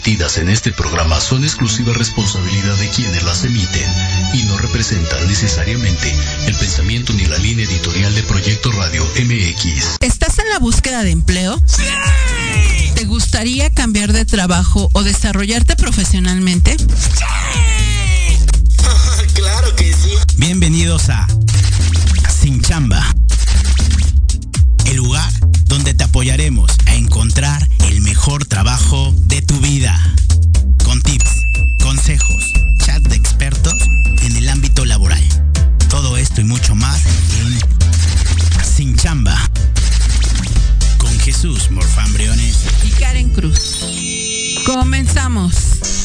vertidas en este programa son exclusiva responsabilidad de quienes las emiten y no representan necesariamente el pensamiento ni la línea editorial de Proyecto Radio MX. ¿Estás en la búsqueda de empleo? ¡Sí! ¿Te gustaría cambiar de trabajo o desarrollarte profesionalmente? ¡Sí! claro que sí. Bienvenidos a Sin Chamba el lugar donde te apoyaremos a encontrar el mejor trabajo de tu vida. Con tips, consejos, chat de expertos en el ámbito laboral. Todo esto y mucho más en Sin Chamba. Con Jesús Morfán Briones y Karen Cruz. Comenzamos.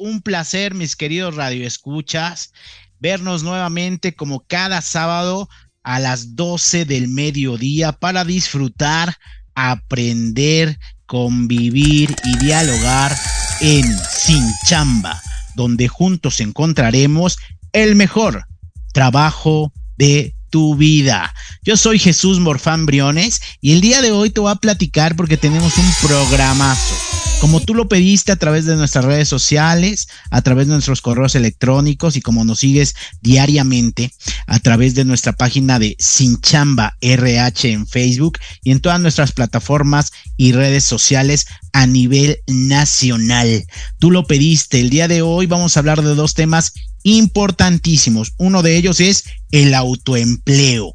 Un placer, mis queridos radioescuchas, vernos nuevamente como cada sábado a las 12 del mediodía para disfrutar, aprender, convivir y dialogar en Sin Chamba, donde juntos encontraremos el mejor trabajo de tu vida. Yo soy Jesús Morfán Briones y el día de hoy te voy a platicar porque tenemos un programazo como tú lo pediste a través de nuestras redes sociales, a través de nuestros correos electrónicos y como nos sigues diariamente a través de nuestra página de Sinchamba RH en Facebook y en todas nuestras plataformas y redes sociales a nivel nacional. Tú lo pediste. El día de hoy vamos a hablar de dos temas importantísimos. Uno de ellos es el autoempleo.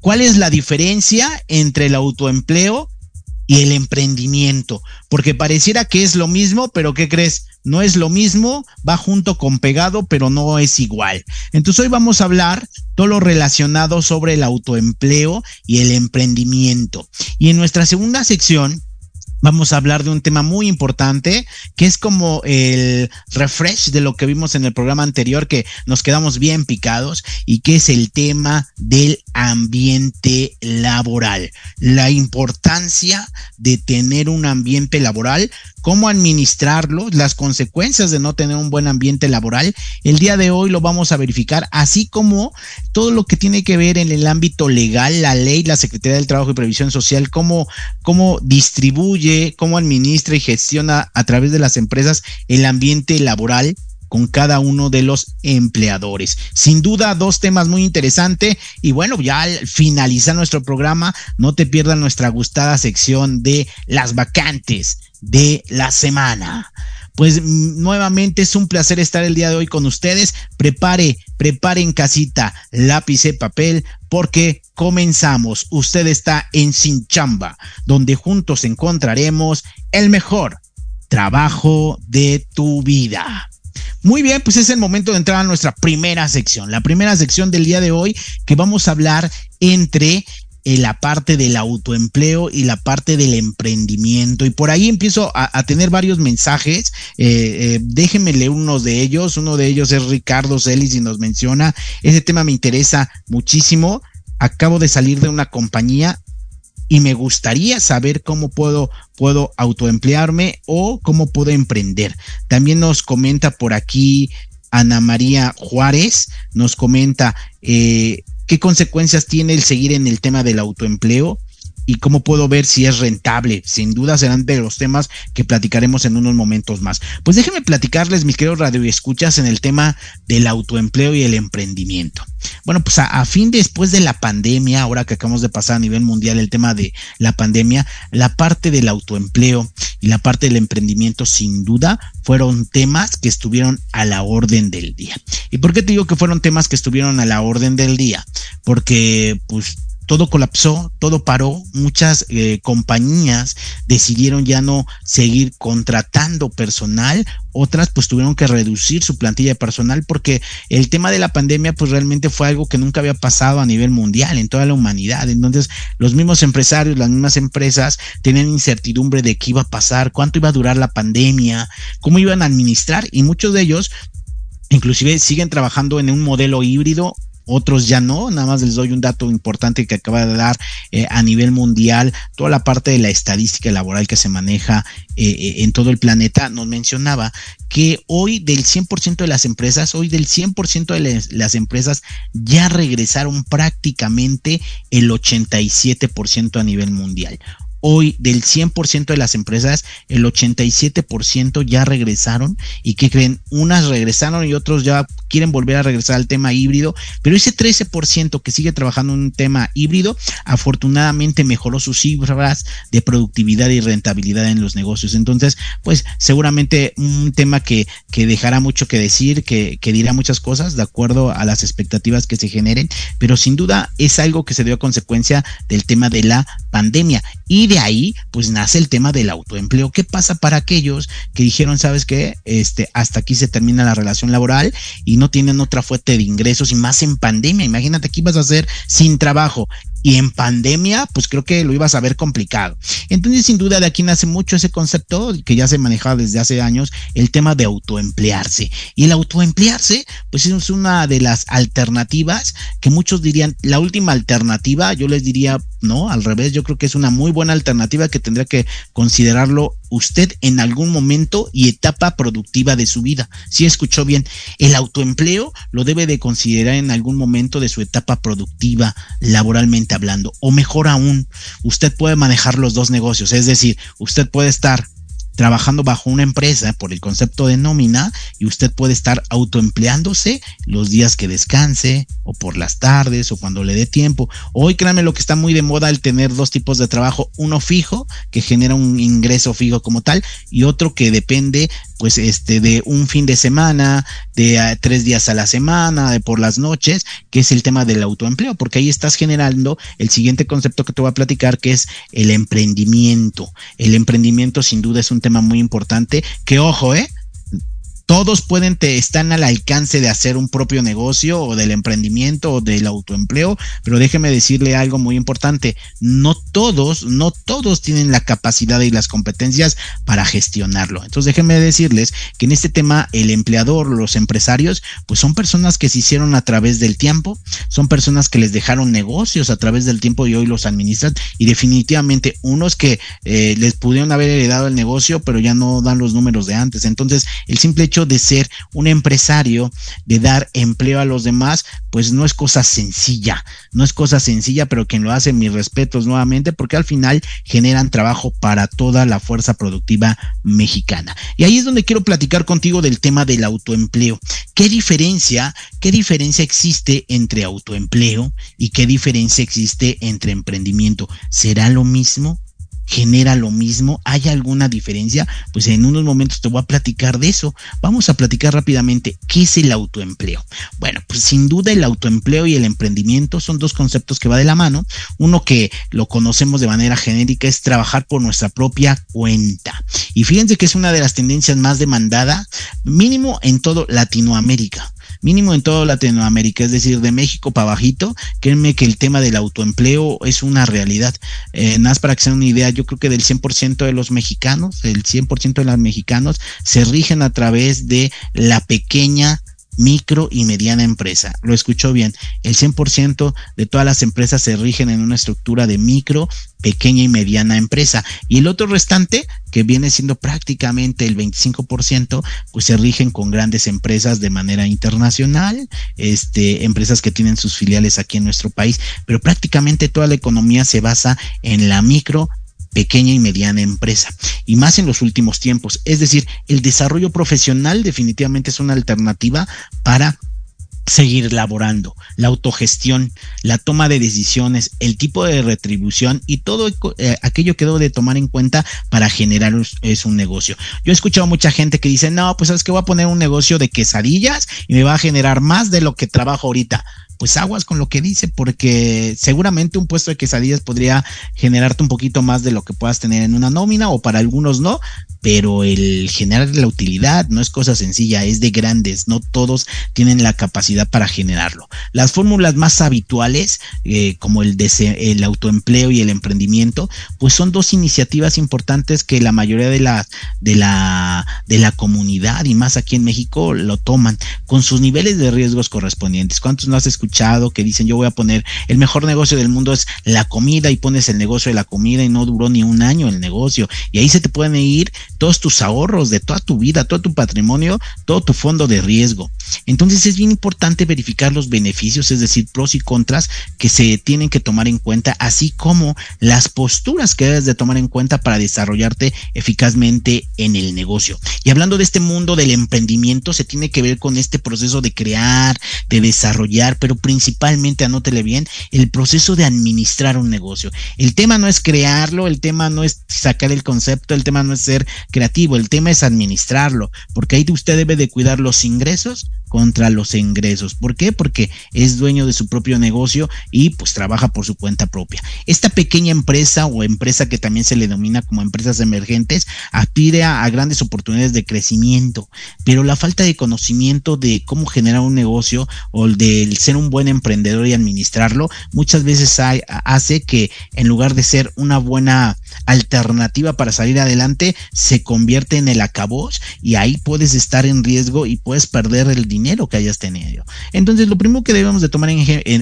¿Cuál es la diferencia entre el autoempleo y el emprendimiento, porque pareciera que es lo mismo, pero ¿qué crees? No es lo mismo, va junto con pegado, pero no es igual. Entonces hoy vamos a hablar todo lo relacionado sobre el autoempleo y el emprendimiento. Y en nuestra segunda sección vamos a hablar de un tema muy importante que es como el refresh de lo que vimos en el programa anterior que nos quedamos bien picados y que es el tema del ambiente laboral. La importancia de tener un ambiente laboral cómo administrarlo, las consecuencias de no tener un buen ambiente laboral. El día de hoy lo vamos a verificar, así como todo lo que tiene que ver en el ámbito legal, la ley, la Secretaría del Trabajo y Previsión Social, cómo, cómo distribuye, cómo administra y gestiona a través de las empresas el ambiente laboral con cada uno de los empleadores. Sin duda, dos temas muy interesantes. Y bueno, ya al finalizar nuestro programa, no te pierdas nuestra gustada sección de las vacantes de la semana. Pues mm, nuevamente es un placer estar el día de hoy con ustedes. Prepare, prepare en casita lápiz y papel porque comenzamos. Usted está en Sin Chamba, donde juntos encontraremos el mejor trabajo de tu vida. Muy bien, pues es el momento de entrar a nuestra primera sección, la primera sección del día de hoy que vamos a hablar entre eh, la parte del autoempleo y la parte del emprendimiento. Y por ahí empiezo a, tener varios mensajes. Eh, eh, déjenme leer unos de ellos. Uno de ellos es Ricardo Celis y nos menciona, ese tema me interesa muchísimo. Acabo de salir de una compañía y me gustaría saber cómo puedo, puedo autoemplearme o cómo puedo emprender. También nos comenta por aquí Ana María Juárez, nos comenta, ¿qué consecuencias tiene el seguir en el tema del autoempleo? Y cómo puedo ver si es rentable. Sin duda serán de los temas que platicaremos en unos momentos más. Pues déjenme platicarles, mis queridos radioescuchas, en el tema del autoempleo y el emprendimiento. Bueno, pues a, fin después de la pandemia, ahora que acabamos de pasar a nivel mundial el tema de la pandemia, la parte del autoempleo y la parte del emprendimiento, sin duda, fueron temas que estuvieron a la orden del día. ¿Y por qué te digo que fueron temas que estuvieron a la orden del día? Porque, pues, todo colapsó, todo paró, muchas eh, compañías decidieron ya no seguir contratando personal, otras pues tuvieron que reducir su plantilla de personal porque el tema de la pandemia pues realmente fue algo que nunca había pasado a nivel mundial en toda la humanidad. Entonces los mismos empresarios, las mismas empresas tenían incertidumbre de qué iba a pasar, cuánto iba a durar la pandemia, cómo iban a administrar y muchos de ellos inclusive siguen trabajando en un modelo híbrido otros ya no. Nada más les doy un dato importante que acaba de dar eh, a nivel mundial, toda la parte de la estadística laboral que se maneja eh, eh, en todo el planeta, nos mencionaba que hoy del 100% de las empresas, hoy del 100% de las empresas ya regresaron prácticamente el 87% a nivel mundial hoy del 100% de las empresas, el 87% ya regresaron. Y que creen, unas regresaron y otros ya quieren volver a regresar al tema híbrido, pero ese 13% que sigue trabajando en un tema híbrido, afortunadamente mejoró sus cifras de productividad y rentabilidad en los negocios. Entonces, pues seguramente un tema que, que dejará mucho que decir, que, que dirá muchas cosas de acuerdo a las expectativas que se generen, pero sin duda es algo que se dio a consecuencia del tema de la pandemia y de ahí, pues nace el tema del autoempleo. ¿Qué pasa para aquellos que dijeron, sabes qué, este, hasta aquí se termina la relación laboral y no tienen otra fuente de ingresos y más en pandemia? Imagínate que ibas a hacer sin trabajo y en pandemia, pues creo que lo ibas a ver complicado. Entonces, sin duda, de aquí nace mucho ese concepto que ya se manejaba desde hace años, el tema de autoemplearse. Y el autoemplearse, pues es una de las alternativas que muchos dirían, la última alternativa, yo les diría, no, al revés, yo creo que es una muy buena alternativa que tendría que considerarlo usted en algún momento y etapa productiva de su vida. Si escuchó bien, el autoempleo lo debe de considerar en algún momento de su etapa productiva, laboralmente hablando. O mejor aún, usted puede manejar los dos negocios, es decir, usted puede estar trabajando bajo una empresa por el concepto de nómina y usted puede estar autoempleándose los días que descanse o por las tardes o cuando le dé tiempo. Hoy créanme lo que está muy de moda el tener dos tipos de trabajo, uno fijo que genera un ingreso fijo como tal y otro que depende pues este de un fin de semana, de ah, tres días a la semana, de por las noches, que es el tema del autoempleo, porque ahí estás generando el siguiente concepto que te voy a platicar, que es el emprendimiento. El emprendimiento sin duda es un tema muy importante, que ojo, ¿eh? Todos pueden, te, están al alcance de hacer un propio negocio o del emprendimiento o del autoempleo, pero déjeme decirle algo muy importante, no todos, no todos tienen la capacidad y las competencias para gestionarlo. Entonces déjenme decirles que en este tema el empleador, los empresarios, pues son personas que se hicieron a través del tiempo, son personas que les dejaron negocios a través del tiempo y hoy los administran y definitivamente unos que eh, les pudieron haber heredado el negocio, pero ya no dan los números de antes. Entonces el simple hecho de ser un empresario, de dar empleo a los demás, pues no es cosa sencilla, no es cosa sencilla, pero quien lo hace, mis respetos nuevamente, porque al final generan trabajo para toda la fuerza productiva mexicana. Y ahí es donde quiero platicar contigo del tema del autoempleo. ¿Qué diferencia, qué diferencia existe entre autoempleo y qué diferencia existe entre emprendimiento? ¿Será lo mismo? Genera lo mismo? ¿Hay alguna diferencia? Pues en unos momentos te voy a platicar de eso. Vamos a platicar rápidamente qué es el autoempleo. Bueno, pues sin duda el autoempleo y el emprendimiento son dos conceptos que va de la mano. Uno que lo conocemos de manera genérica es trabajar por nuestra propia cuenta. Y fíjense que es una de las tendencias más demandada, mínimo en todo Latinoamérica mínimo en toda Latinoamérica, es decir, de México para bajito, créanme que el tema del autoempleo es una realidad. Eh, nada más para que se den una idea, yo creo que del 100% de los mexicanos, el 100% de los mexicanos se rigen a través de la pequeña micro y mediana empresa. Lo escuchó bien. El 100% de todas las empresas se rigen en una estructura de micro, pequeña y mediana empresa. Y el otro restante, que viene siendo prácticamente el 25%, pues se rigen con grandes empresas de manera internacional, este, empresas que tienen sus filiales aquí en nuestro país, pero prácticamente toda la economía se basa en la micro, pequeña y mediana empresa, y más en los últimos tiempos. Es decir, el desarrollo profesional definitivamente es una alternativa para seguir laborando, la autogestión, la toma de decisiones, el tipo de retribución y todo eh, aquello que debo de tomar en cuenta para generar es un negocio. Yo he escuchado mucha gente que dice, no, pues sabes que voy a poner un negocio de quesadillas y me va a generar más de lo que trabajo ahorita pues aguas con lo que dice, porque seguramente un puesto de quesadillas podría generarte un poquito más de lo que puedas tener en una nómina o para algunos no, pero el generar la utilidad no es cosa sencilla, es de grandes, no todos tienen la capacidad para generarlo. Las fórmulas más habituales, eh, como el, el autoempleo y el emprendimiento, pues son dos iniciativas importantes que la mayoría de la, de la, de la comunidad y más aquí en México lo toman con sus niveles de riesgos correspondientes. ¿Cuántos no has escuchado? Que dicen yo voy a poner el mejor negocio del mundo es la comida y pones el negocio de la comida y no duró ni un año el negocio y ahí se te pueden ir todos tus ahorros de toda tu vida, todo tu patrimonio, todo tu fondo de riesgo. Entonces es bien importante verificar los beneficios, es decir, pros y contras que se tienen que tomar en cuenta, así como las posturas que debes de tomar en cuenta para desarrollarte eficazmente en el negocio. Y hablando de este mundo del emprendimiento, se tiene que ver con este proceso de crear, de desarrollar, pero principalmente, anótele bien, el proceso de administrar un negocio. El tema no es crearlo, el tema no es sacar el concepto, el tema no es ser creativo, el tema es administrarlo, porque ahí usted debe de cuidar los ingresos contra los ingresos. ¿Por qué? Porque es dueño de su propio negocio y pues trabaja por su cuenta propia. Esta pequeña empresa o empresa que también se le denomina como empresas emergentes aspira a, grandes oportunidades de crecimiento, pero la falta de conocimiento de cómo generar un negocio o de ser un buen emprendedor y administrarlo muchas veces hace que en lugar de ser una buena alternativa para salir adelante se convierte en el acabos y ahí puedes estar en riesgo y puedes perder el dinero que hayas tenido. Entonces, lo primero que debemos de tomar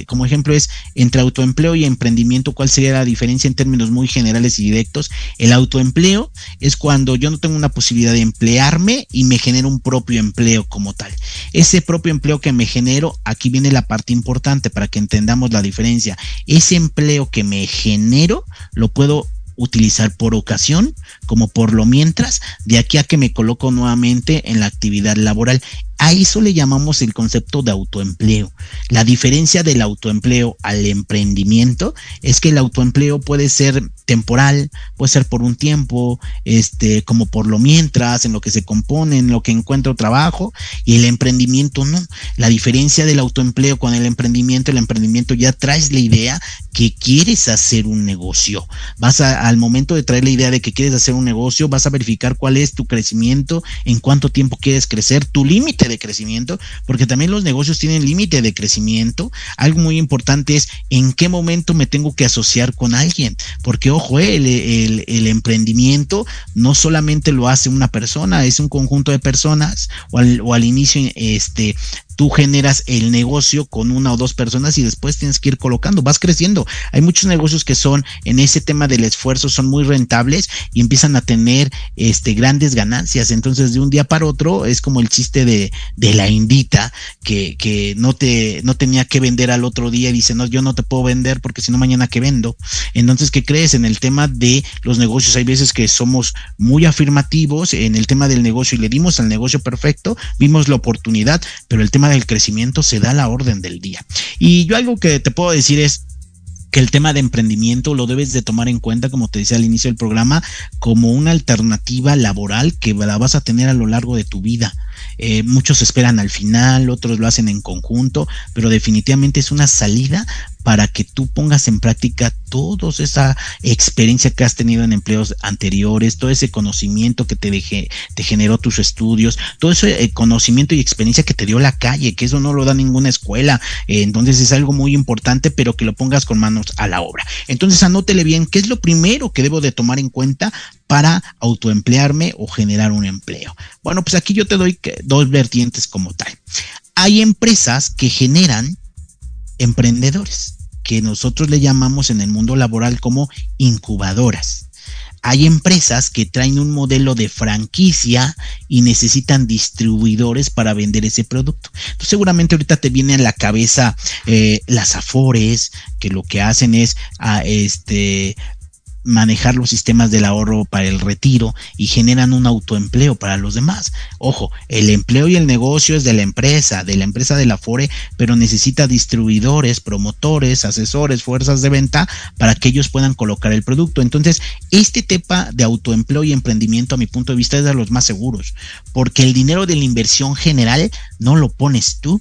como ejemplo es entre autoempleo y emprendimiento, ¿cuál sería la diferencia en términos muy generales y directos? El autoempleo es cuando yo no tengo una posibilidad de emplearme y me genero un propio empleo como tal. Ese propio empleo que me genero, aquí viene la parte importante para que entendamos la diferencia. Ese empleo que me genero, lo puedo utilizar por ocasión como por lo mientras, de aquí a que me coloco nuevamente en la actividad laboral. A eso le llamamos el concepto de autoempleo. La diferencia del autoempleo al emprendimiento es que el autoempleo puede ser temporal, puede ser por un tiempo, este, como por lo mientras, en lo que se compone, en lo que encuentro trabajo, y el emprendimiento no. La diferencia del autoempleo con el emprendimiento, el emprendimiento ya traes la idea que quieres hacer un negocio. Vas al momento de traer la idea de que quieres hacer un negocio, vas a verificar cuál es tu crecimiento, en cuánto tiempo quieres crecer, tu límite de crecimiento, porque también los negocios tienen límite de crecimiento. Algo muy importante es en qué momento me tengo que asociar con alguien, porque ojo, eh, el, el, emprendimiento no solamente lo hace una persona, es un conjunto de personas o al, o al inicio este tú generas el negocio con una o dos personas y después tienes que ir colocando, vas creciendo. Hay muchos negocios que son en ese tema del esfuerzo, son muy rentables y empiezan a tener este grandes ganancias. Entonces, de un día para otro es como el chiste de, de la indita que, que no te no tenía que vender al otro día y dice, "No, yo no te puedo vender porque si no mañana que vendo." Entonces, ¿qué crees en el tema de los negocios? Hay veces que somos muy afirmativos en el tema del negocio y le dimos al negocio perfecto, vimos la oportunidad, pero el tema del crecimiento se da la orden del día. Y yo algo que te puedo decir es, que el tema de emprendimiento lo debes de tomar en cuenta, como te decía al inicio del programa, como una alternativa laboral que la vas a tener a lo largo de tu vida. Eh, muchos esperan al final, otros lo hacen en conjunto, pero definitivamente es una salida para que tú pongas en práctica toda esa experiencia que has tenido en empleos anteriores, todo ese conocimiento que te, deje, te generó tus estudios, todo ese eh, conocimiento y experiencia que te dio la calle, que eso no lo da ninguna escuela. Eh, entonces es algo muy importante, pero que lo pongas con manos a la obra. Entonces anótele bien, ¿qué es lo primero que debo de tomar en cuenta para autoemplearme o generar un empleo? Bueno, pues aquí yo te doy dos vertientes como tal. Hay empresas que generan emprendedores, que nosotros le llamamos en el mundo laboral como incubadoras. Hay empresas que traen un modelo de franquicia y necesitan distribuidores para vender ese producto. Seguramente ahorita te viene a la cabeza eh, las Afores, que lo que hacen es ah, este, manejar los sistemas del ahorro para el retiro y generan un autoempleo para los demás. Ojo, el empleo y el negocio es de la empresa, de la empresa de la FORE, pero necesita distribuidores, promotores, asesores, fuerzas de venta para que ellos puedan colocar el producto. Entonces, este tema de autoempleo y emprendimiento a mi punto de vista es de los más seguros, porque el dinero de la inversión general no lo pones tú,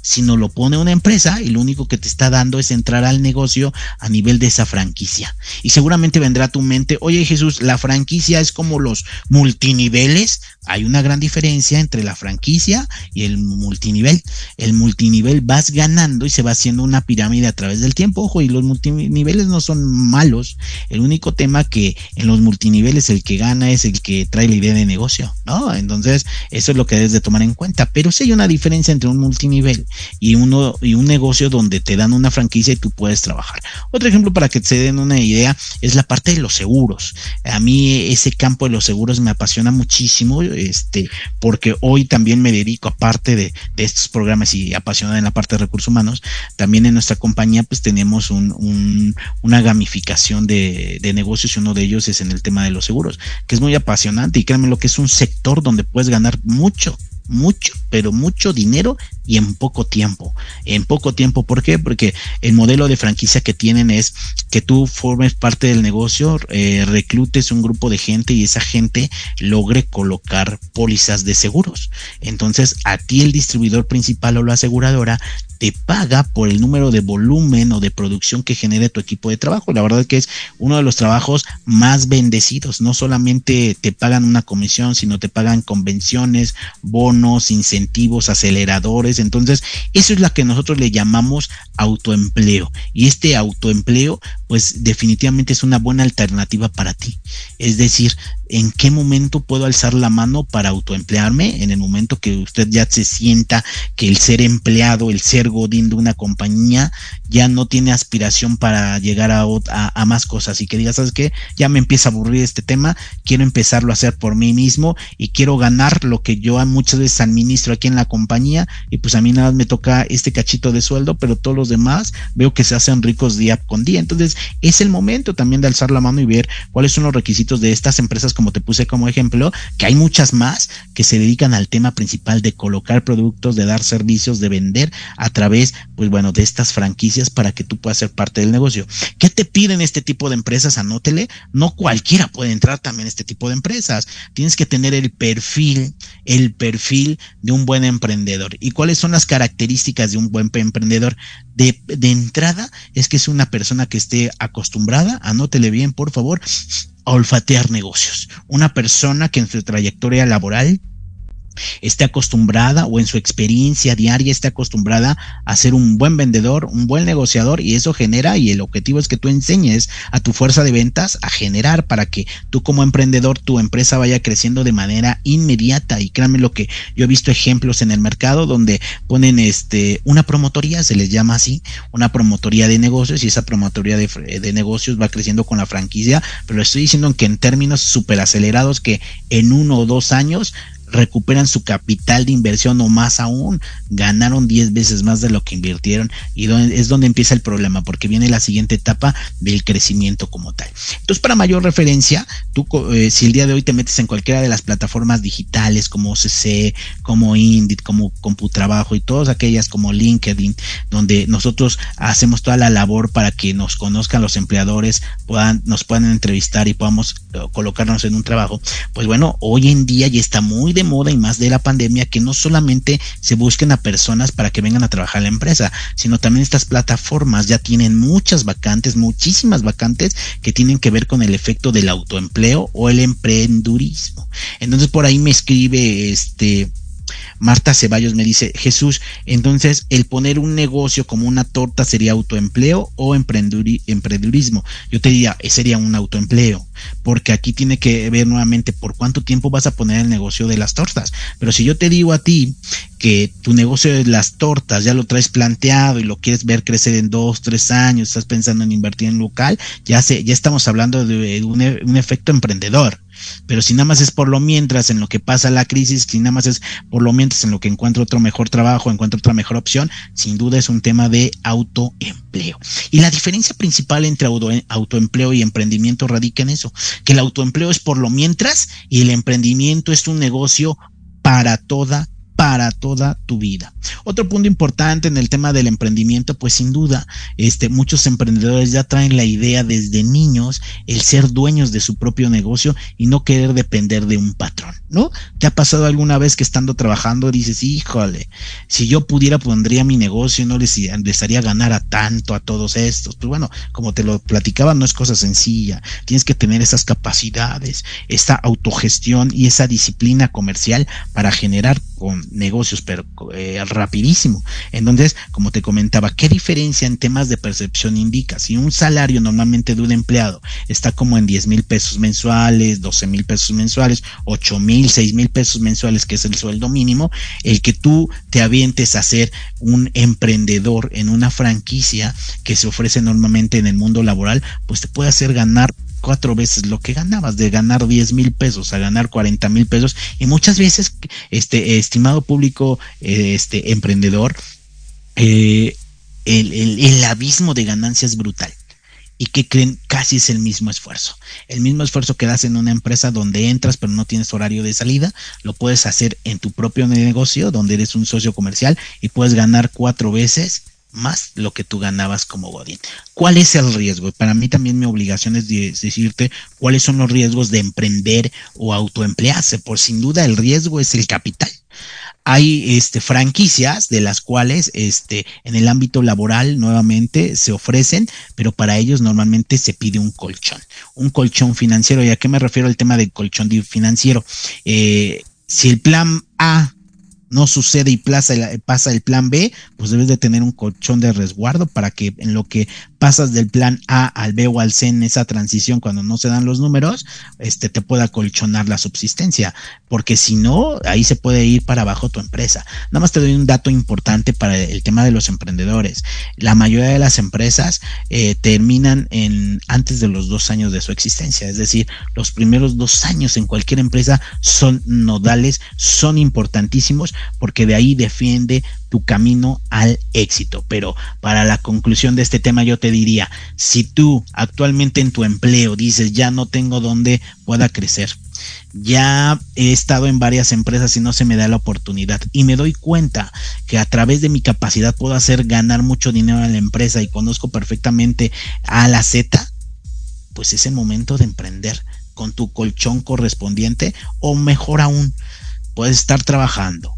sino lo pone una empresa y lo único que te está dando es entrar al negocio a nivel de esa franquicia. Y seguramente vendrá a tu mente, oye Jesús, la franquicia es como los multiniveles. Hay una gran diferencia entre la franquicia y el multinivel. El multinivel vas ganando y se va haciendo una pirámide a través del tiempo. Ojo, y los multiniveles no son malos. El único tema que en los multiniveles el que gana es el que trae la idea de negocio, ¿no? Entonces, eso es lo que debes de tomar en cuenta. Pero sí hay una diferencia entre un multinivel y uno y un negocio donde te dan una franquicia y tú puedes trabajar. Otro ejemplo para que se den una idea es la parte de los seguros. A mí ese campo de los seguros me apasiona muchísimo, este, porque hoy también me dedico aparte de, de estos programas y apasionada en la parte de recursos humanos, también en nuestra compañía pues tenemos un, un, una gamificación de, de negocios y uno de ellos es en el tema de los seguros, que es muy apasionante y créanme lo que es un sector donde puedes ganar mucho mucho, pero mucho dinero y en poco tiempo. En poco tiempo, ¿por qué? Porque el modelo de franquicia que tienen es que tú formes parte del negocio, eh, reclutes un grupo de gente y esa gente logre colocar pólizas de seguros. Entonces, a ti el distribuidor principal o la aseguradora te paga por el número de volumen o de producción que genere tu equipo de trabajo. La verdad que es uno de los trabajos más bendecidos. No solamente te pagan una comisión, sino te pagan convenciones, bonos, incentivos, aceleradores. Entonces, eso es lo que nosotros le llamamos autoempleo. Y este autoempleo, pues definitivamente es una buena alternativa para ti. Es decir, ¿en qué momento puedo alzar la mano para autoemplearme? En el momento que usted ya se sienta que el ser empleado, el ser godín de una compañía, ya no tiene aspiración para llegar a, más cosas y que diga, ¿sabes qué? Ya me empieza a aburrir este tema, quiero empezarlo a hacer por mí mismo y quiero ganar lo que yo muchas veces administro aquí en la compañía y pues a mí nada más me toca este cachito de sueldo, pero todos los demás veo que se hacen ricos día con día. Entonces es el momento también de alzar la mano y ver cuáles son los requisitos de estas empresas, como te puse como ejemplo, que hay muchas más que se dedican al tema principal de colocar productos, de dar servicios, de vender a través, pues bueno, de estas franquicias para que tú puedas ser parte del negocio. ¿Qué te piden este tipo de empresas? Anótele. No cualquiera puede entrar también a este tipo de empresas. Tienes que tener el perfil, el perfil de un buen emprendedor. ¿Y cuáles son las características de un buen emprendedor? De, de entrada es que es una persona que esté acostumbrada, anótele bien, por favor, a olfatear negocios. Una persona que en su trayectoria laboral esté acostumbrada o en su experiencia diaria esté acostumbrada a ser un buen vendedor, un buen negociador y eso genera y el objetivo es que tú enseñes a tu fuerza de ventas a generar para que tú como emprendedor tu empresa vaya creciendo de manera inmediata. Y créanme lo que yo he visto ejemplos en el mercado donde ponen este una promotoría, se les llama así, una promotoría de negocios y esa promotoría de, de negocios va creciendo con la franquicia, pero estoy diciendo que en términos súper acelerados que en uno o dos años recuperan su capital de inversión o más aún, ganaron 10 veces más de lo que invirtieron y es donde empieza el problema porque viene la siguiente etapa del crecimiento como tal. Entonces, para mayor referencia, tú eh, si el día de hoy te metes en cualquiera de las plataformas digitales como OCC, como Indit, como Computrabajo y todas aquellas como LinkedIn, donde nosotros hacemos toda la labor para que nos conozcan los empleadores, puedan, nos puedan entrevistar y podamos eh, colocarnos en un trabajo, pues bueno, hoy en día ya está muy de moda y más de la pandemia que no solamente se busquen a personas para que vengan a trabajar la empresa, sino también estas plataformas ya tienen muchas vacantes, muchísimas vacantes que tienen que ver con el efecto del autoempleo o el emprendurismo. Entonces por ahí me escribe este Marta Ceballos me dice, Jesús, entonces el poner un negocio como una torta sería autoempleo o emprendurismo. Yo te diría, eh, sería un autoempleo, porque aquí tiene que ver nuevamente por cuánto tiempo vas a poner el negocio de las tortas. Pero si yo te digo a ti que tu negocio de las tortas ya lo traes planteado y lo quieres ver crecer en dos, tres años, estás pensando en invertir en local, ya, se, ya estamos hablando de un, un efecto emprendedor. Pero si nada más es por lo mientras en lo que pasa la crisis, si nada más es por lo mientras en lo que encuentro otro mejor trabajo, encuentro otra mejor opción, sin duda es un tema de autoempleo. Y la diferencia principal entre autoempleo y emprendimiento radica en eso, que el autoempleo es por lo mientras y el emprendimiento es un negocio para toda para toda tu vida. Otro punto importante en el tema del emprendimiento, pues sin duda, este, muchos emprendedores ya traen la idea desde niños el ser dueños de su propio negocio y no querer depender de un patrón, ¿no? ¿Te ha pasado alguna vez que estando trabajando dices, híjole, si yo pudiera pondría mi negocio y no les, les haría ganar a tanto a todos estos? Pues bueno, como te lo platicaba, no es cosa sencilla. Tienes que tener esas capacidades, esa autogestión y esa disciplina comercial para generar con negocios, pero eh, rapidísimo. Entonces, como te comentaba, ¿qué diferencia en temas de percepción indica? Si un salario normalmente de un empleado está como en 10 mil pesos mensuales, 12 mil pesos mensuales, 8 mil, 6 mil pesos mensuales, que es el sueldo mínimo, el que tú te avientes a ser un emprendedor en una franquicia que se ofrece normalmente en el mundo laboral, pues te puede hacer ganar cuatro veces lo que ganabas, de ganar 10 mil pesos a ganar 40 mil pesos. Y muchas veces, este estimado público, este emprendedor, eh, el, el, abismo de ganancias es brutal. Y que creen casi es el mismo esfuerzo. El mismo esfuerzo que das en una empresa donde entras pero no tienes horario de salida, lo puedes hacer en tu propio negocio donde eres un socio comercial y puedes ganar cuatro veces más lo que tú ganabas como Godín. ¿Cuál es el riesgo? Para mí también mi obligación es decirte cuáles son los riesgos de emprender o autoemplearse. Por sin duda el riesgo es el capital. Hay este, franquicias de las cuales este, en el ámbito laboral nuevamente se ofrecen, pero para ellos normalmente se pide un colchón, un colchón financiero. ¿Y a qué me refiero al tema del colchón financiero? Eh, si el plan A no sucede y pasa el plan B, pues debes de tener un colchón de resguardo para que en lo que pasas del plan A al B o al C en esa transición cuando no se dan los números, este te pueda colchonar la subsistencia, porque si no, ahí se puede ir para abajo tu empresa. Nada más te doy un dato importante para el tema de los emprendedores. La mayoría de las empresas eh, terminan en antes de los dos años de su existencia, es decir, los primeros dos años en cualquier empresa son nodales, son importantísimos, porque de ahí defiende tu camino al éxito. Pero para la conclusión de este tema yo te diría, si tú actualmente en tu empleo dices ya no tengo donde pueda crecer, ya he estado en varias empresas y no se me da la oportunidad y me doy cuenta que a través de mi capacidad puedo hacer ganar mucho dinero a la empresa y conozco perfectamente a la Z, pues es el momento de emprender con tu colchón correspondiente o mejor aún, puedes estar trabajando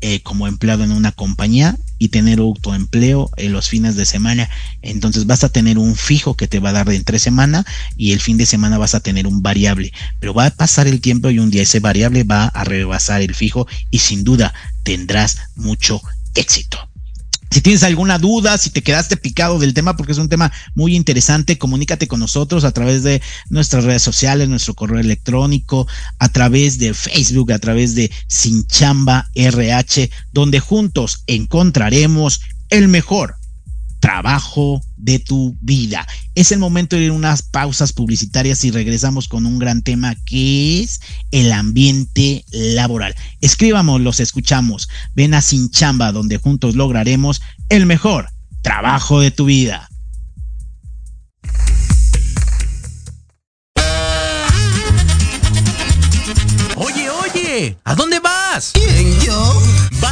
eh, como empleado en una compañía y tener autoempleo en los fines de semana. Entonces vas a tener un fijo que te va a dar de entre semana y el fin de semana vas a tener un variable. Pero va a pasar el tiempo y un día ese variable va a rebasar el fijo y sin duda tendrás mucho éxito. Si tienes alguna duda, si te quedaste picado del tema, porque es un tema muy interesante, comunícate con nosotros a través de nuestras redes sociales, nuestro correo electrónico, a través de Facebook, a través de Sinchamba RH, donde juntos encontraremos el mejor trabajo de tu vida. Es el momento de ir a unas pausas publicitarias y regresamos con un gran tema que es el ambiente laboral. Escribamos, los escuchamos. Ven a Sin Chamba, donde juntos lograremos el mejor trabajo de tu vida. Oye, oye, ¿a dónde vas? ¿Quién, yo?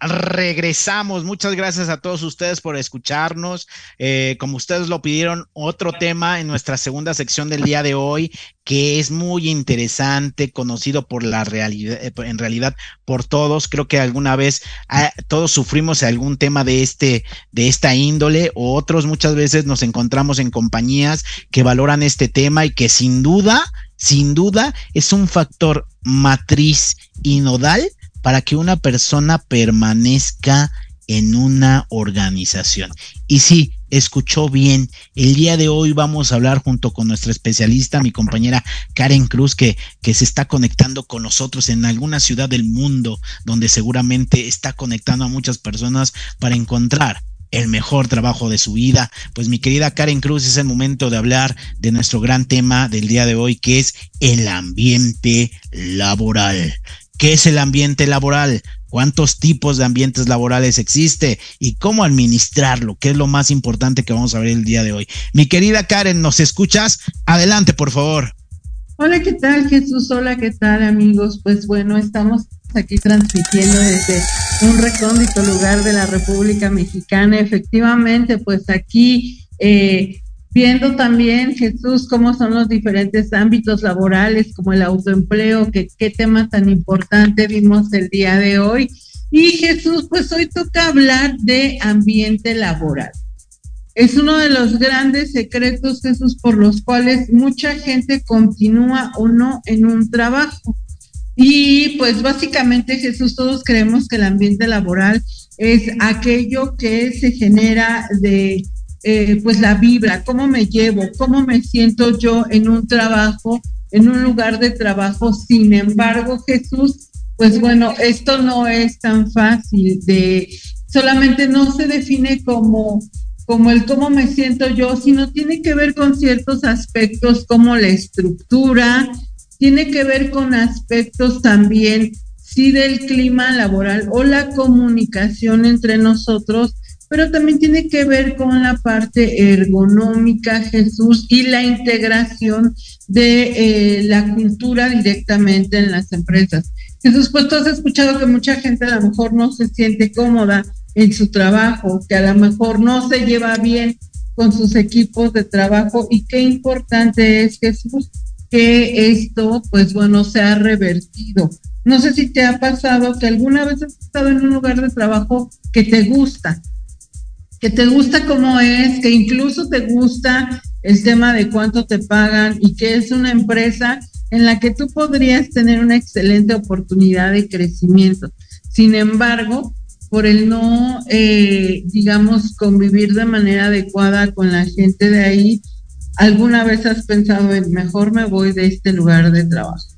Regresamos. Muchas gracias a todos ustedes por escucharnos. Eh, como ustedes lo pidieron, otro tema en nuestra segunda sección del día de hoy, que es muy interesante, conocido por la realidad, en realidad por todos. Creo que alguna vez ah, todos sufrimos algún tema de este, de esta índole, o otros muchas veces nos encontramos en compañías que valoran este tema y que sin duda, sin duda, es un factor matriz y nodal para que una persona permanezca en una organización. Y sí, escuchó bien. El día de hoy vamos a hablar junto con nuestra especialista, mi compañera Karen Cruz, que, que se está conectando con nosotros en alguna ciudad del mundo, donde seguramente está conectando a muchas personas para encontrar el mejor trabajo de su vida. Pues mi querida Karen Cruz, es el momento de hablar de nuestro gran tema del día de hoy, que es el ambiente laboral. ¿Qué es el ambiente laboral? ¿Cuántos tipos de ambientes laborales existe? ¿Y cómo administrarlo? ¿Qué es lo más importante que vamos a ver el día de hoy? Mi querida Karen, ¿nos escuchas? Adelante, por favor. Hola, ¿qué tal Jesús? Hola, ¿qué tal amigos? Pues bueno, estamos aquí transmitiendo desde un recóndito lugar de la República Mexicana. Efectivamente, pues aquí eh, viendo también, Jesús, cómo son los diferentes ámbitos laborales, como el autoempleo, que qué tema tan importante vimos el día de hoy. Y Jesús, pues hoy toca hablar de ambiente laboral. Es uno de los grandes secretos, Jesús, por los cuales mucha gente continúa o no en un trabajo. Y pues básicamente, Jesús, todos creemos que el ambiente laboral es aquello que se genera de eh, pues la vibra, cómo me llevo, cómo me siento yo en un trabajo, en un lugar de trabajo. Sin embargo, Jesús, pues bueno, esto no es tan fácil de, solamente no se define como como el cómo me siento yo, sino tiene que ver con ciertos aspectos como la estructura, tiene que ver con aspectos también, sí, del clima laboral o la comunicación entre nosotros, pero también tiene que ver con la parte ergonómica, Jesús, y la integración de eh, la cultura directamente en las empresas. Jesús, pues tú has escuchado que mucha gente a lo mejor no se siente cómoda en su trabajo, que a lo mejor no se lleva bien con sus equipos de trabajo y qué importante es, Jesús, que esto, pues bueno, se ha revertido. No sé si te ha pasado que alguna vez has estado en un lugar de trabajo que te gusta, que te gusta cómo es, que incluso te gusta el tema de cuánto te pagan y que es una empresa en la que tú podrías tener una excelente oportunidad de crecimiento. Sin embargo, por el no, eh, digamos, convivir de manera adecuada con la gente de ahí, ¿alguna vez has pensado en mejor me voy de este lugar de trabajo?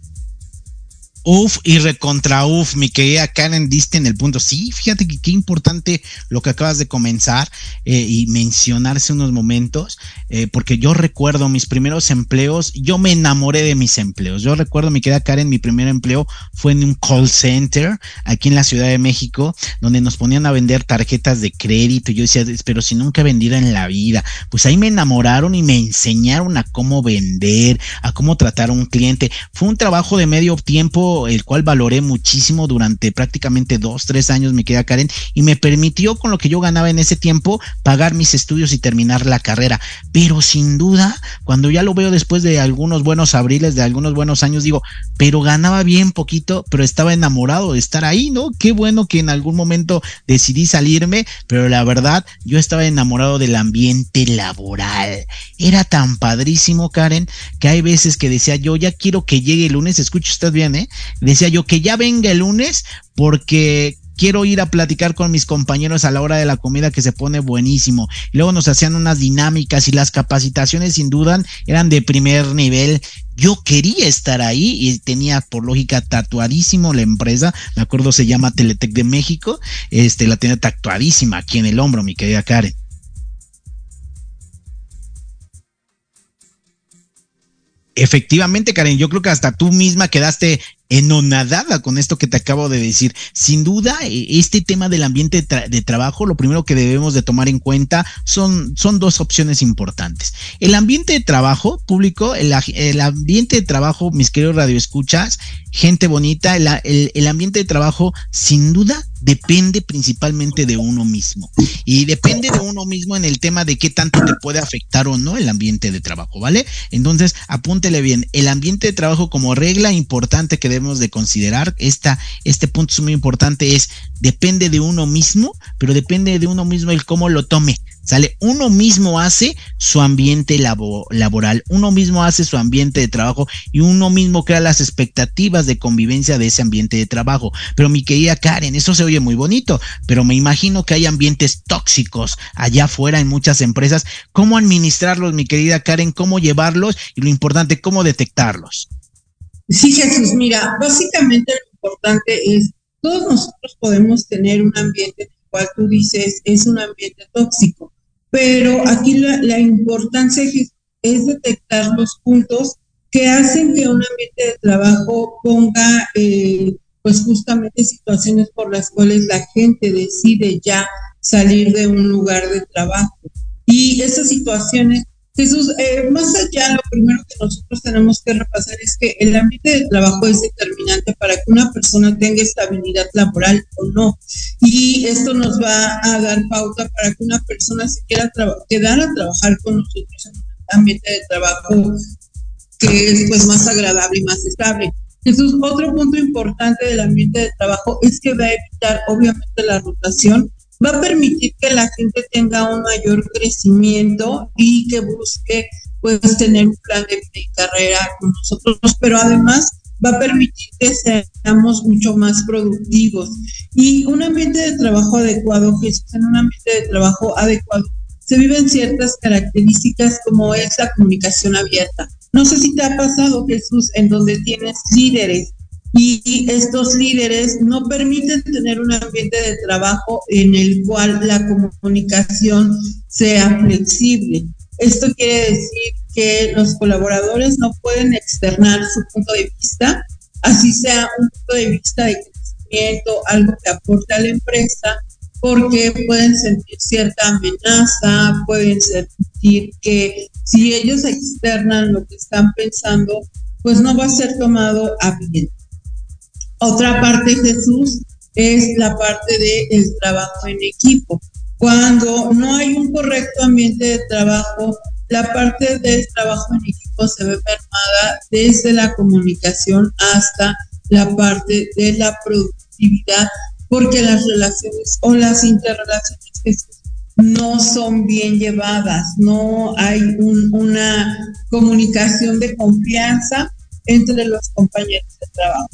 Uf y recontra uf, mi querida Karen, diste en el punto. Sí, fíjate que qué importante lo que acabas de comenzar eh, y mencionarse unos momentos, eh, porque yo recuerdo mis primeros empleos, yo me enamoré de mis empleos. Yo recuerdo, mi querida Karen, mi primer empleo fue en un call center aquí en la Ciudad de México, donde nos ponían a vender tarjetas de crédito. Yo decía, pero si nunca he vendido en la vida, pues ahí me enamoraron y me enseñaron a cómo vender, a cómo tratar a un cliente. Fue un trabajo de medio tiempo el cual valoré muchísimo durante prácticamente dos, tres años, mi querida Karen, y me permitió con lo que yo ganaba en ese tiempo pagar mis estudios y terminar la carrera. Pero sin duda, cuando ya lo veo después de algunos buenos abriles, de algunos buenos años, digo, pero ganaba bien poquito, pero estaba enamorado de estar ahí, ¿no? Qué bueno que en algún momento decidí salirme, pero la verdad, yo estaba enamorado del ambiente laboral. Era tan padrísimo, Karen, que hay veces que decía yo, ya quiero que llegue el lunes, escucha usted bien, ¿eh? Decía yo que ya venga el lunes porque quiero ir a platicar con mis compañeros a la hora de la comida que se pone buenísimo. Luego nos hacían unas dinámicas y las capacitaciones sin duda eran de primer nivel. Yo quería estar ahí y tenía por lógica tatuadísimo la empresa. Me acuerdo se llama Teletec de México. Este la tenía tatuadísima aquí en el hombro, mi querida Karen. Efectivamente, Karen, yo creo que hasta tú misma quedaste enonadada con esto que te acabo de decir. Sin duda, e, este tema del ambiente de, trabajo, lo primero que debemos de tomar en cuenta son, son dos opciones importantes. El ambiente de trabajo público, el, ambiente de trabajo, mis queridos radioescuchas, gente bonita, el, ambiente de trabajo sin duda depende principalmente de uno mismo. Y depende de uno mismo en el tema de qué tanto te puede afectar o no el ambiente de trabajo, ¿vale? Entonces, apúntele bien, el ambiente de trabajo como regla importante que debemos de considerar, esta, este punto es muy importante, es depende de uno mismo, pero depende de uno mismo el cómo lo tome. ¿Sale? Uno mismo hace su ambiente laboral, uno mismo hace su ambiente de trabajo y uno mismo crea las expectativas de convivencia de ese ambiente de trabajo. Pero mi querida Karen, eso se oye muy bonito, pero me imagino que hay ambientes tóxicos allá afuera en muchas empresas. ¿Cómo administrarlos, mi querida Karen? ¿Cómo llevarlos? Y lo importante, ¿cómo detectarlos? Sí, Jesús, mira, básicamente lo importante es, todos nosotros podemos tener un ambiente en el cual tú dices es un ambiente tóxico pero aquí la, importancia es, detectar los puntos que hacen que un ambiente de trabajo ponga eh, pues justamente situaciones por las cuales la gente decide ya salir de un lugar de trabajo. Y esas situaciones Jesús, eh, más allá, lo primero que nosotros tenemos que repasar es que el ambiente de trabajo es determinante para que una persona tenga estabilidad laboral o no. Y esto nos va a dar pauta para que una persona se quiera quedar a trabajar con nosotros en un ambiente de trabajo que es pues más agradable y más estable. Jesús, otro punto importante del ambiente de trabajo es que va a evitar obviamente la rotación va a permitir que la gente tenga un mayor crecimiento y que busque pues tener un plan de, carrera con nosotros, pero además va a permitir que seamos mucho más productivos. Y un ambiente de trabajo adecuado, Jesús, en un ambiente de trabajo adecuado, se viven ciertas características como es la comunicación abierta. No sé si te ha pasado, Jesús, en donde tienes líderes y estos líderes no permiten tener un ambiente de trabajo en el cual la comunicación sea flexible. Esto quiere decir que los colaboradores no pueden externar su punto de vista, así sea un punto de vista de crecimiento, algo que aporte a la empresa, porque pueden sentir cierta amenaza, pueden sentir que si ellos externan lo que están pensando, pues no va a ser tomado a bien. Otra parte, Jesús, es la parte del trabajo en equipo. Cuando no hay un correcto ambiente de trabajo, la parte del trabajo en equipo se ve mermada desde la comunicación hasta la parte de la productividad, porque las relaciones o las interrelaciones no son bien llevadas, no hay una comunicación de confianza entre los compañeros de trabajo.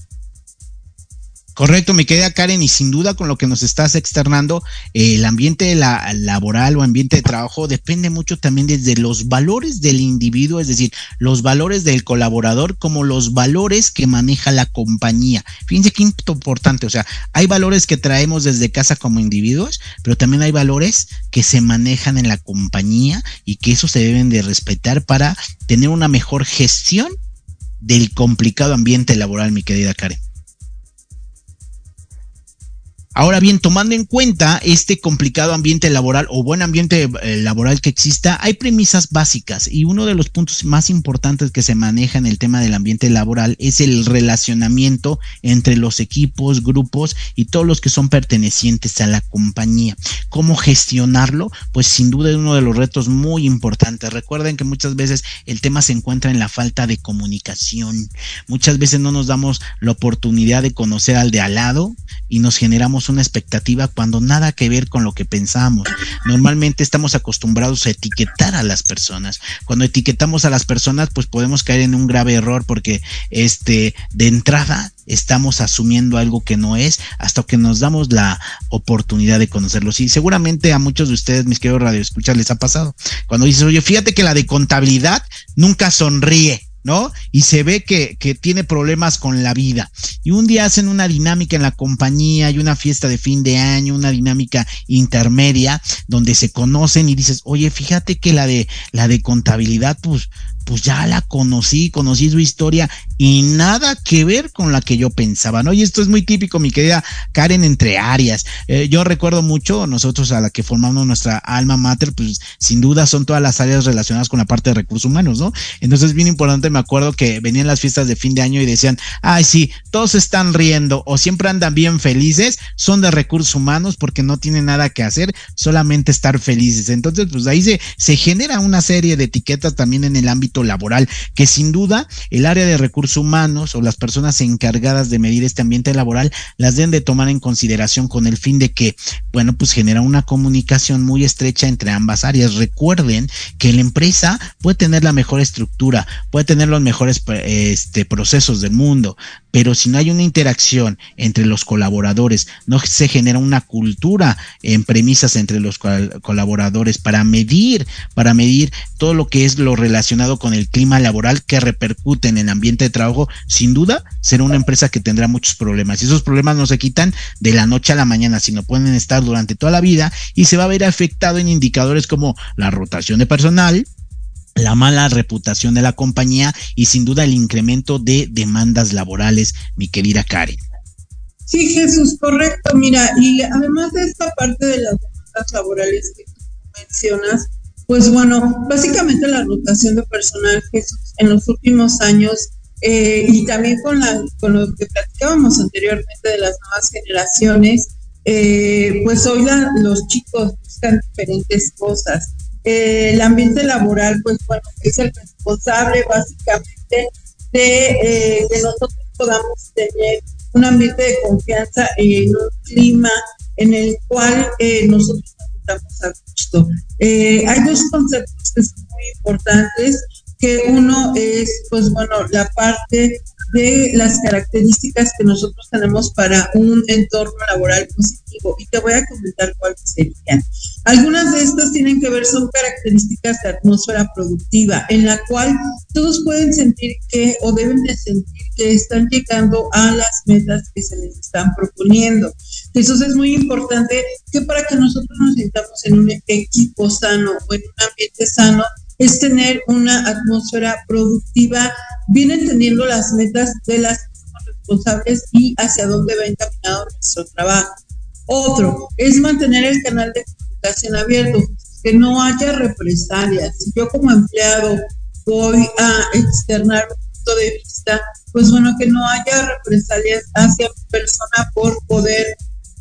Correcto, me queda Karen y sin duda con lo que nos estás externando, eh, el ambiente la, laboral o ambiente de trabajo depende mucho también desde los valores del individuo, es decir, los valores del colaborador como los valores que maneja la compañía. Fíjense qué importante, o sea, hay valores que traemos desde casa como individuos, pero también hay valores que se manejan en la compañía y que eso se deben de respetar para tener una mejor gestión del complicado ambiente laboral, mi querida Karen. Ahora bien, tomando en cuenta este complicado ambiente laboral o buen ambiente eh, laboral que exista, hay premisas básicas y uno de los puntos más importantes que se maneja en el tema del ambiente laboral es el relacionamiento entre los equipos, grupos y todos los que son pertenecientes a la compañía. ¿Cómo gestionarlo? Pues sin duda es uno de los retos muy importantes. Recuerden que muchas veces el tema se encuentra en la falta de comunicación. Muchas veces no nos damos la oportunidad de conocer al de al lado y nos generamos una expectativa cuando nada que ver con lo que pensamos. Normalmente estamos acostumbrados a etiquetar a las personas. Cuando etiquetamos a las personas, pues podemos caer en un grave error porque este de entrada estamos asumiendo algo que no es hasta que nos damos la oportunidad de conocerlos. Y seguramente a muchos de ustedes, mis queridos radioescuchas, les ha pasado. Cuando dices, oye, fíjate que la de contabilidad nunca sonríe. ¿No? Y se ve que, que, tiene problemas con la vida. Y un día hacen una dinámica en la compañía y una fiesta de fin de año, una dinámica intermedia, donde se conocen y dices, oye, fíjate que la de, la de contabilidad, pues, pues ya la conocí, conocí su historia y nada que ver con la que yo pensaba, ¿no? Y esto es muy típico, mi querida Karen, entre áreas. Eh, yo recuerdo mucho, nosotros a la que formamos nuestra alma mater, pues sin duda son todas las áreas relacionadas con la parte de recursos humanos, ¿no? Entonces, bien importante, me acuerdo que venían las fiestas de fin de año y decían, ay, sí, todos están riendo o siempre andan bien felices, son de recursos humanos porque no tienen nada que hacer, solamente estar felices. Entonces, pues ahí se, se genera una serie de etiquetas también en el ámbito laboral, que sin duda el área de recursos humanos o las personas encargadas de medir este ambiente laboral las deben de tomar en consideración con el fin de que, bueno, pues genera una comunicación muy estrecha entre ambas áreas. Recuerden que la empresa puede tener la mejor estructura, puede tener los mejores este, procesos del mundo, pero si no hay una interacción entre los colaboradores, no se genera una cultura en premisas entre los colaboradores para medir, para medir todo lo que es lo relacionado con el clima laboral que repercute en el ambiente de trabajo, sin duda será una empresa que tendrá muchos problemas. Y esos problemas no se quitan de la noche a la mañana, sino pueden estar durante toda la vida y se va a ver afectado en indicadores como la rotación de personal, la mala reputación de la compañía y sin duda el incremento de demandas laborales, mi querida Karen. Sí, Jesús, correcto. Mira, y además de esta parte de las demandas laborales que tú mencionas, pues bueno, básicamente la rotación de personal, Jesús, en los últimos años eh, y también con, la, con lo que platicábamos anteriormente de las nuevas generaciones, eh, pues hoy los chicos buscan diferentes cosas. El ambiente laboral, pues bueno, es el responsable básicamente de eh, que nosotros podamos tener un ambiente de confianza en un clima en el cual eh, nosotros estamos Eh, hay dos conceptos que son muy importantes, que uno es, pues bueno, la parte de las características que nosotros tenemos para un entorno laboral positivo. Y te voy a comentar cuáles serían. Algunas de estas tienen que ver, son características de atmósfera productiva, en la cual todos pueden sentir que o deben de sentir que están llegando a las metas que se les están proponiendo. Eso es muy importante que para que nosotros nos sintamos en un equipo sano o en un ambiente sano, es tener una atmósfera productiva, bien entendiendo las metas de las responsables y hacia dónde va encaminado nuestro trabajo. Otro es mantener el canal de comunicación abierto, que no haya represalias. Yo como empleado voy a externar un punto de vista, pues bueno, que no haya represalias hacia mi persona por poder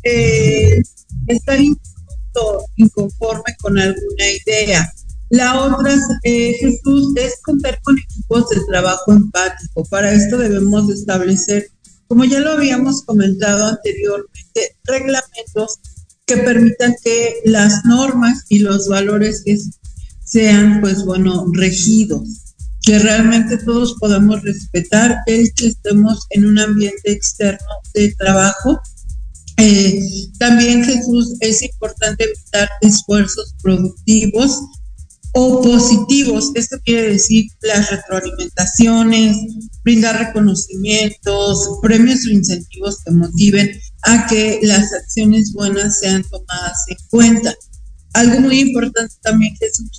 eh, estar inconforme con alguna idea. La otra, eh, Jesús, es contar con equipos de trabajo empático. Para esto debemos establecer, como ya lo habíamos comentado anteriormente, reglamentos que permitan que las normas y los valores sean, pues bueno, regidos, que realmente todos podamos respetar el que estemos en un ambiente externo de trabajo. Eh, también, Jesús, es importante evitar esfuerzos productivos o positivos. Esto quiere decir las retroalimentaciones, brindar reconocimientos, premios o incentivos que motiven a que las acciones buenas sean tomadas en cuenta. Algo muy importante también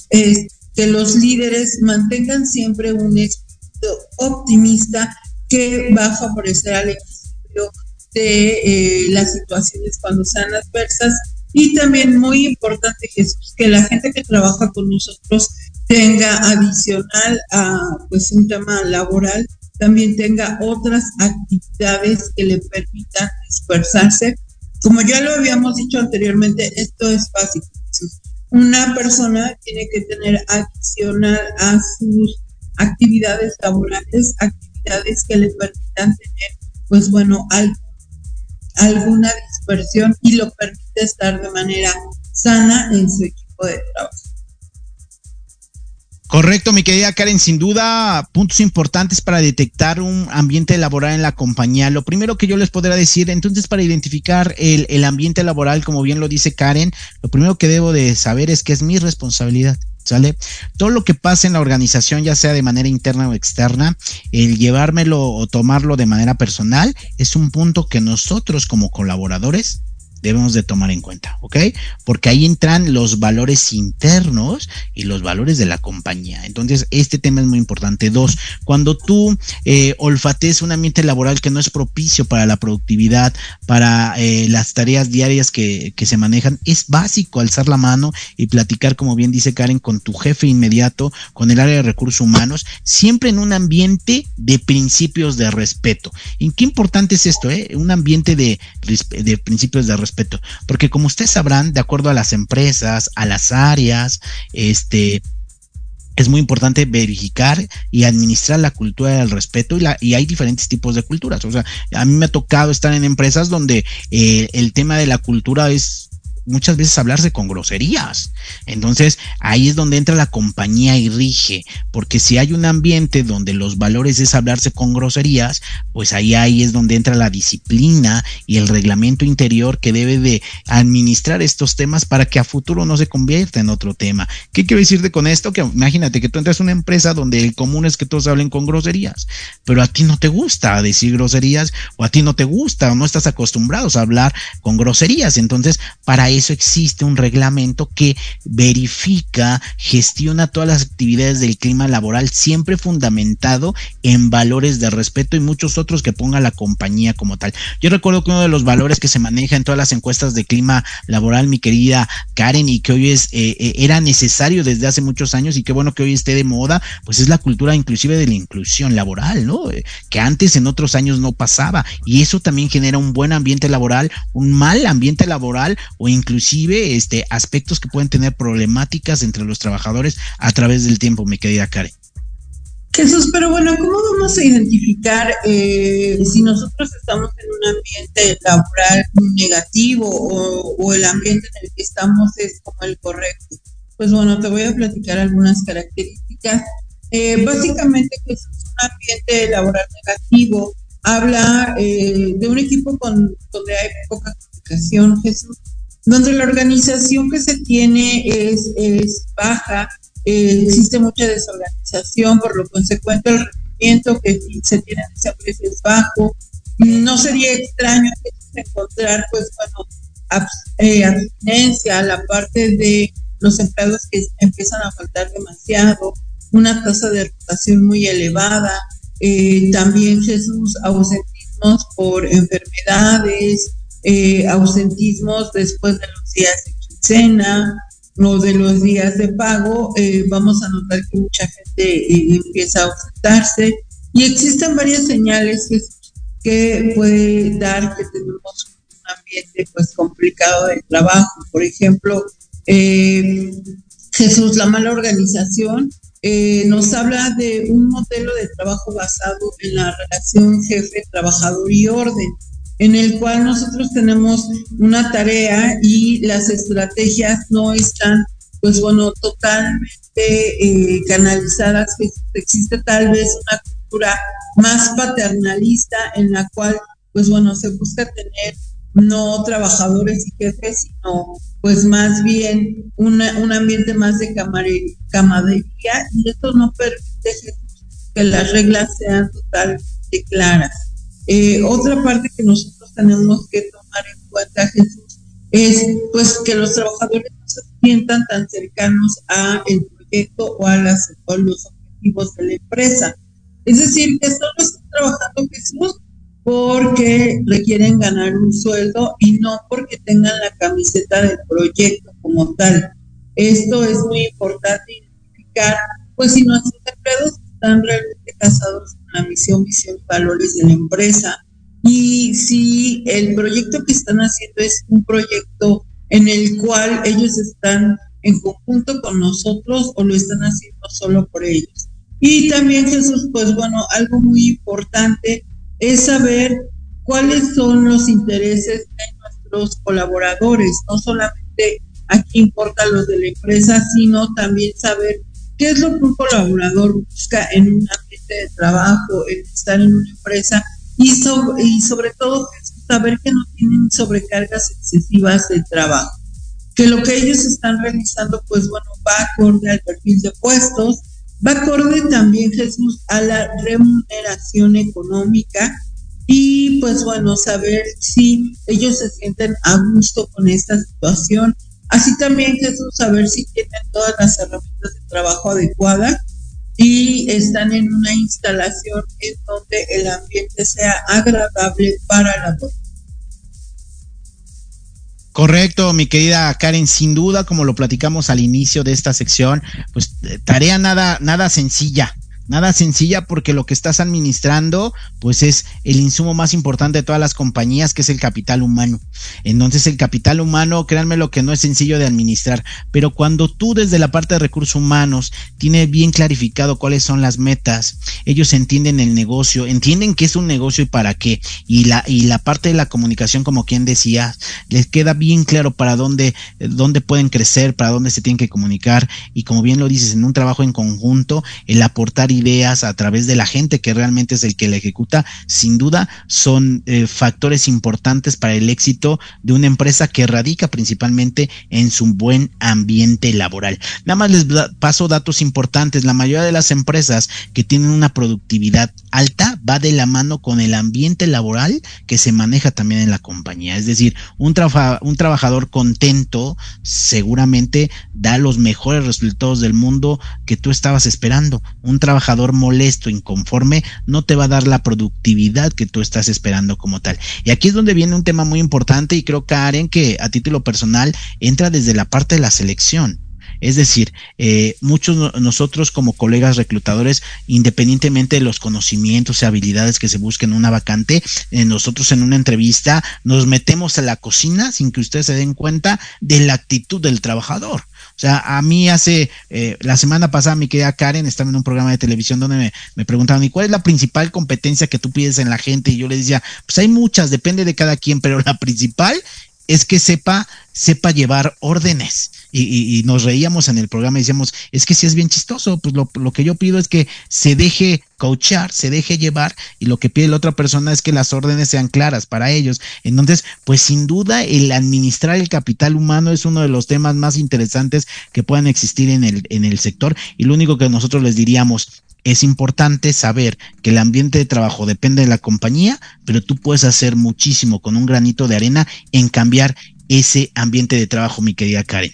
es que los líderes mantengan siempre un espíritu optimista que va a favorecer al equilibrio de eh, las situaciones cuando sean adversas y también muy importante, Jesús, que la gente que trabaja con nosotros tenga adicional a pues un tema laboral, también tenga otras actividades que le permitan dispersarse. Como ya lo habíamos dicho anteriormente, esto es fácil. Una persona tiene que tener adicional a sus actividades laborales, actividades que le permitan tener, pues bueno, alguna dispersión y lo permite estar de manera sana en su equipo de trabajo. Correcto, mi querida Karen, sin duda puntos importantes para detectar un ambiente laboral en la compañía. Lo primero que yo les podría decir, entonces para identificar el, el ambiente laboral, como bien lo dice Karen, lo primero que debo de saber es que es mi responsabilidad. ¿Sale? Todo lo que pasa en la organización, ya sea de manera interna o externa, el llevármelo o tomarlo de manera personal, es un punto que nosotros como colaboradores debemos de tomar en cuenta, ¿ok? Porque ahí entran los valores internos y los valores de la compañía. Entonces, este tema es muy importante. Dos, cuando tú eh, olfates un ambiente laboral que no es propicio para la productividad, para eh, las tareas diarias que, se manejan, es básico alzar la mano y platicar, como bien dice Karen, con tu jefe inmediato, con el área de recursos humanos, siempre en un ambiente de principios de respeto. ¿Y qué importante es esto? Eh? Un ambiente de principios de respeto. Porque como ustedes sabrán, de acuerdo a las empresas, a las áreas, este, es muy importante verificar y administrar la cultura del respeto y, la, y hay diferentes tipos de culturas. O sea, a mí me ha tocado estar en empresas donde eh, el tema de la cultura es muchas veces hablarse con groserías. Entonces, ahí es donde entra la compañía y rige, porque si hay un ambiente donde los valores es hablarse con groserías, pues ahí, ahí es donde entra la disciplina y el reglamento interior que debe de administrar estos temas para que a futuro no se convierta en otro tema. ¿Qué quiero decirte con esto? Que imagínate que tú entras a una empresa donde el común es que todos hablen con groserías, pero a ti no te gusta decir groserías o a ti no te gusta o no estás acostumbrados a hablar con groserías. Entonces, para eso existe un reglamento que verifica, gestiona todas las actividades del clima laboral, siempre fundamentado en valores de respeto y muchos otros que ponga la compañía como tal. Yo recuerdo que uno de los valores que se maneja en todas las encuestas de clima laboral, mi querida Karen, y que hoy es eh, eh, era necesario desde hace muchos años y qué bueno que hoy esté de moda, pues es la cultura inclusive de la inclusión laboral, ¿no? Eh, que antes en otros años no pasaba y eso también genera un buen ambiente laboral, un mal ambiente laboral o incluso inclusive este, aspectos que pueden tener problemáticas entre los trabajadores a través del tiempo, mi querida Karen. Jesús, pero bueno, ¿cómo vamos a identificar eh, si nosotros estamos en un ambiente laboral negativo o, el ambiente en el que estamos es como el correcto? Pues bueno, te voy a platicar algunas características. Eh, básicamente, que es un ambiente laboral negativo habla eh, de un equipo con, donde hay poca comunicación, Jesús, donde la organización que se tiene es, es baja, eh, existe mucha desorganización, por lo consecuente el rendimiento que se tiene en esa empresa es bajo. No sería extraño encontrar, pues bueno, eh, abstinencia a la parte de los empleados que empiezan a faltar demasiado, una tasa de rotación muy elevada, eh, también Jesús, ausentismos por enfermedades, eh, ausentismos después de los días de quincena o de los días de pago, eh, vamos a notar que mucha gente eh, empieza a ausentarse y existen varias señales que, que puede dar que tenemos un ambiente pues complicado de trabajo. Por ejemplo, Jesús, la mala organización nos habla de un modelo de trabajo basado en la relación jefe-trabajador y orden en el cual nosotros tenemos una tarea y las estrategias no están, pues bueno, totalmente eh, canalizadas, que existe tal vez una cultura más paternalista en la cual, pues bueno, se busca tener no trabajadores y jefes, sino pues más bien un ambiente más de camadería y esto no permite que las reglas sean totalmente claras. Eh, otra parte que nosotros tenemos que tomar en cuenta, Jesús, es pues que los trabajadores no se sientan tan cercanos a el proyecto o a, las, los objetivos de la empresa. Es decir, que solo están trabajando Jesús porque requieren ganar un sueldo y no porque tengan la camiseta del proyecto como tal. Esto es muy importante identificar, pues si nuestros empleados están realmente casados la misión, visión, valores de la empresa. Y si el proyecto que están haciendo es un proyecto en el cual ellos están en conjunto con nosotros o lo están haciendo solo por ellos. Y también Jesús, pues bueno, algo muy importante es saber cuáles son los intereses de nuestros colaboradores, no solamente aquí importa los de la empresa, sino también saber ¿Qué es lo que un colaborador busca en un de trabajo, en estar en una empresa? Y sobre, y sobre todo saber que no tienen sobrecargas excesivas de trabajo. Que lo que ellos están realizando, pues bueno, va acorde al perfil de puestos, va acorde también, Jesús, a la remuneración económica y pues bueno, saber si ellos se sienten a gusto con esta situación. Así también Jesús, saber si tienen todas las herramientas de trabajo adecuadas y están en una instalación en donde el ambiente sea agradable para la voz. Correcto, mi querida Karen, sin duda, como lo platicamos al inicio de esta sección, pues eh, tarea nada, nada sencilla, nada sencilla porque lo que estás administrando pues es el insumo más importante de todas las compañías que es el capital humano. Entonces el capital humano, créanme lo que no es sencillo de administrar, pero cuando tú desde la parte de recursos humanos tienes bien clarificado cuáles son las metas, ellos entienden el negocio, entienden qué es un negocio y para qué, y la, y la parte de la comunicación como quien decía, les queda bien claro para dónde, dónde pueden crecer, para dónde se tienen que comunicar, y como bien lo dices, en un trabajo en conjunto, el aportar ideas a través de la gente que realmente es el que la ejecuta, sin duda son eh, factores importantes para el éxito de una empresa que radica principalmente en su buen ambiente laboral. Nada más les paso datos importantes. La mayoría de las empresas que tienen una productividad alta va de la mano con el ambiente laboral que se maneja también en la compañía. Es decir, un, un trabajador contento seguramente da los mejores resultados del mundo que tú estabas esperando. Un trabajador trabajador molesto, inconforme, no te va a dar la productividad que tú estás esperando como tal. Y aquí es donde viene un tema muy importante y creo, Karen, que a título personal entra desde la parte de la selección. Es decir, eh, muchos nosotros como colegas reclutadores, independientemente de los conocimientos y habilidades que se busquen en una vacante, eh, nosotros en una entrevista nos metemos a la cocina sin que ustedes se den cuenta de la actitud del trabajador. O sea, a mí hace, eh, la semana pasada mi querida Karen estaba en un programa de televisión donde me, preguntaban, ¿y cuál es la principal competencia que tú pides en la gente? Y yo le decía, pues hay muchas, depende de cada quien, pero la principal es que sepa, sepa llevar órdenes. Y, y, nos reíamos en el programa y decíamos, es que si es bien chistoso, pues lo, lo, que yo pido es que se deje coachar, se deje llevar y lo que pide la otra persona es que las órdenes sean claras para ellos. Entonces, pues sin duda el administrar el capital humano es uno de los temas más interesantes que puedan existir en el, en el sector y lo único que nosotros les diríamos, es importante saber que el ambiente de trabajo depende de la compañía, pero tú puedes hacer muchísimo con un granito de arena en cambiar ese ambiente de trabajo, mi querida Karen.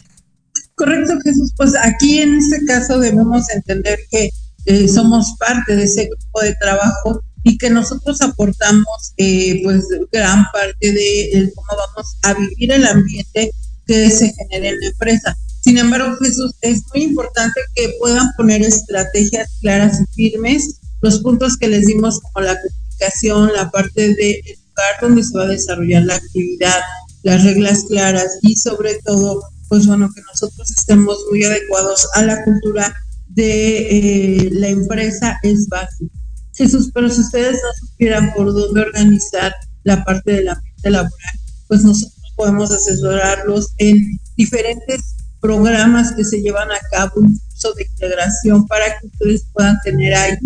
Correcto, Jesús. Pues aquí en este caso debemos entender que eh, somos parte de ese grupo de trabajo y que nosotros aportamos eh, pues gran parte de cómo vamos a vivir el ambiente que se genera en la empresa. Sin embargo, Jesús, es muy importante que puedan poner estrategias claras y firmes, los puntos que les dimos como la comunicación, la parte de lugar donde se va a desarrollar la actividad, las reglas claras y sobre todo, pues bueno, que nosotros estemos muy adecuados a la cultura de eh, la empresa es básico. Jesús, pero si ustedes no supieran por dónde organizar la parte de la ambiente laboral, pues nosotros podemos asesorarlos en diferentes programas que se llevan a cabo, un curso de integración para que ustedes puedan tener ahí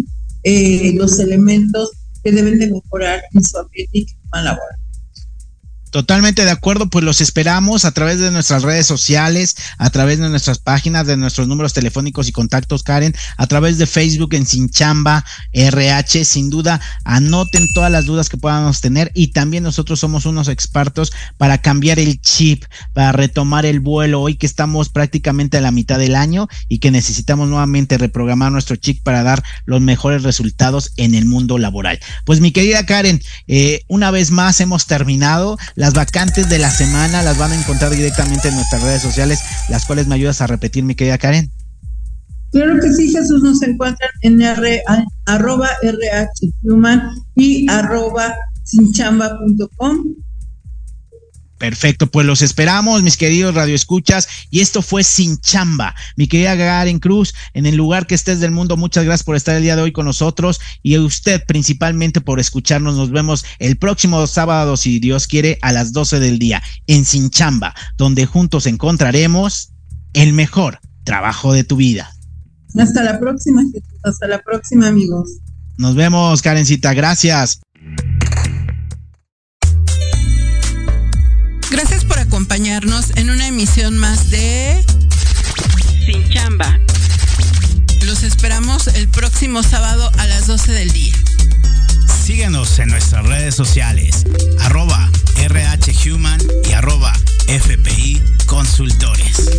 eh, los elementos que deben de mejorar en su ambiente y clima laboral. Totalmente de acuerdo, pues los esperamos a través de nuestras redes sociales, a través de nuestras páginas, de nuestros números telefónicos y contactos, Karen, a través de Facebook en Sinchamba RH, sin duda, anoten todas las dudas que podamos tener y también nosotros somos unos expertos para cambiar el chip, para retomar el vuelo hoy que estamos prácticamente a la mitad del año y que necesitamos nuevamente reprogramar nuestro chip para dar los mejores resultados en el mundo laboral. Pues mi querida Karen, eh, una vez más hemos terminado las vacantes de la semana las van a encontrar directamente en nuestras redes sociales, las cuales me ayudas a repetir, mi querida Karen. Claro que sí, Jesús, nos encuentran en R, arroba rhhuman y arroba sinchamba.com Perfecto, pues los esperamos, mis queridos radioescuchas. Y esto fue Sin Chamba. Mi querida Garen Cruz, en el lugar que estés del mundo, muchas gracias por estar el día de hoy con nosotros y a usted principalmente por escucharnos. Nos vemos el próximo sábado, si Dios quiere, a las 12 del día en Sin Chamba, donde juntos encontraremos el mejor trabajo de tu vida. Hasta la próxima, hasta la próxima, amigos. Nos vemos, Karencita. Gracias. Gracias en una emisión más de Sin Chamba. Los esperamos el próximo sábado a las 12 del día. Síguenos en nuestras redes sociales, arroba RHHuman y arroba FPI Consultores.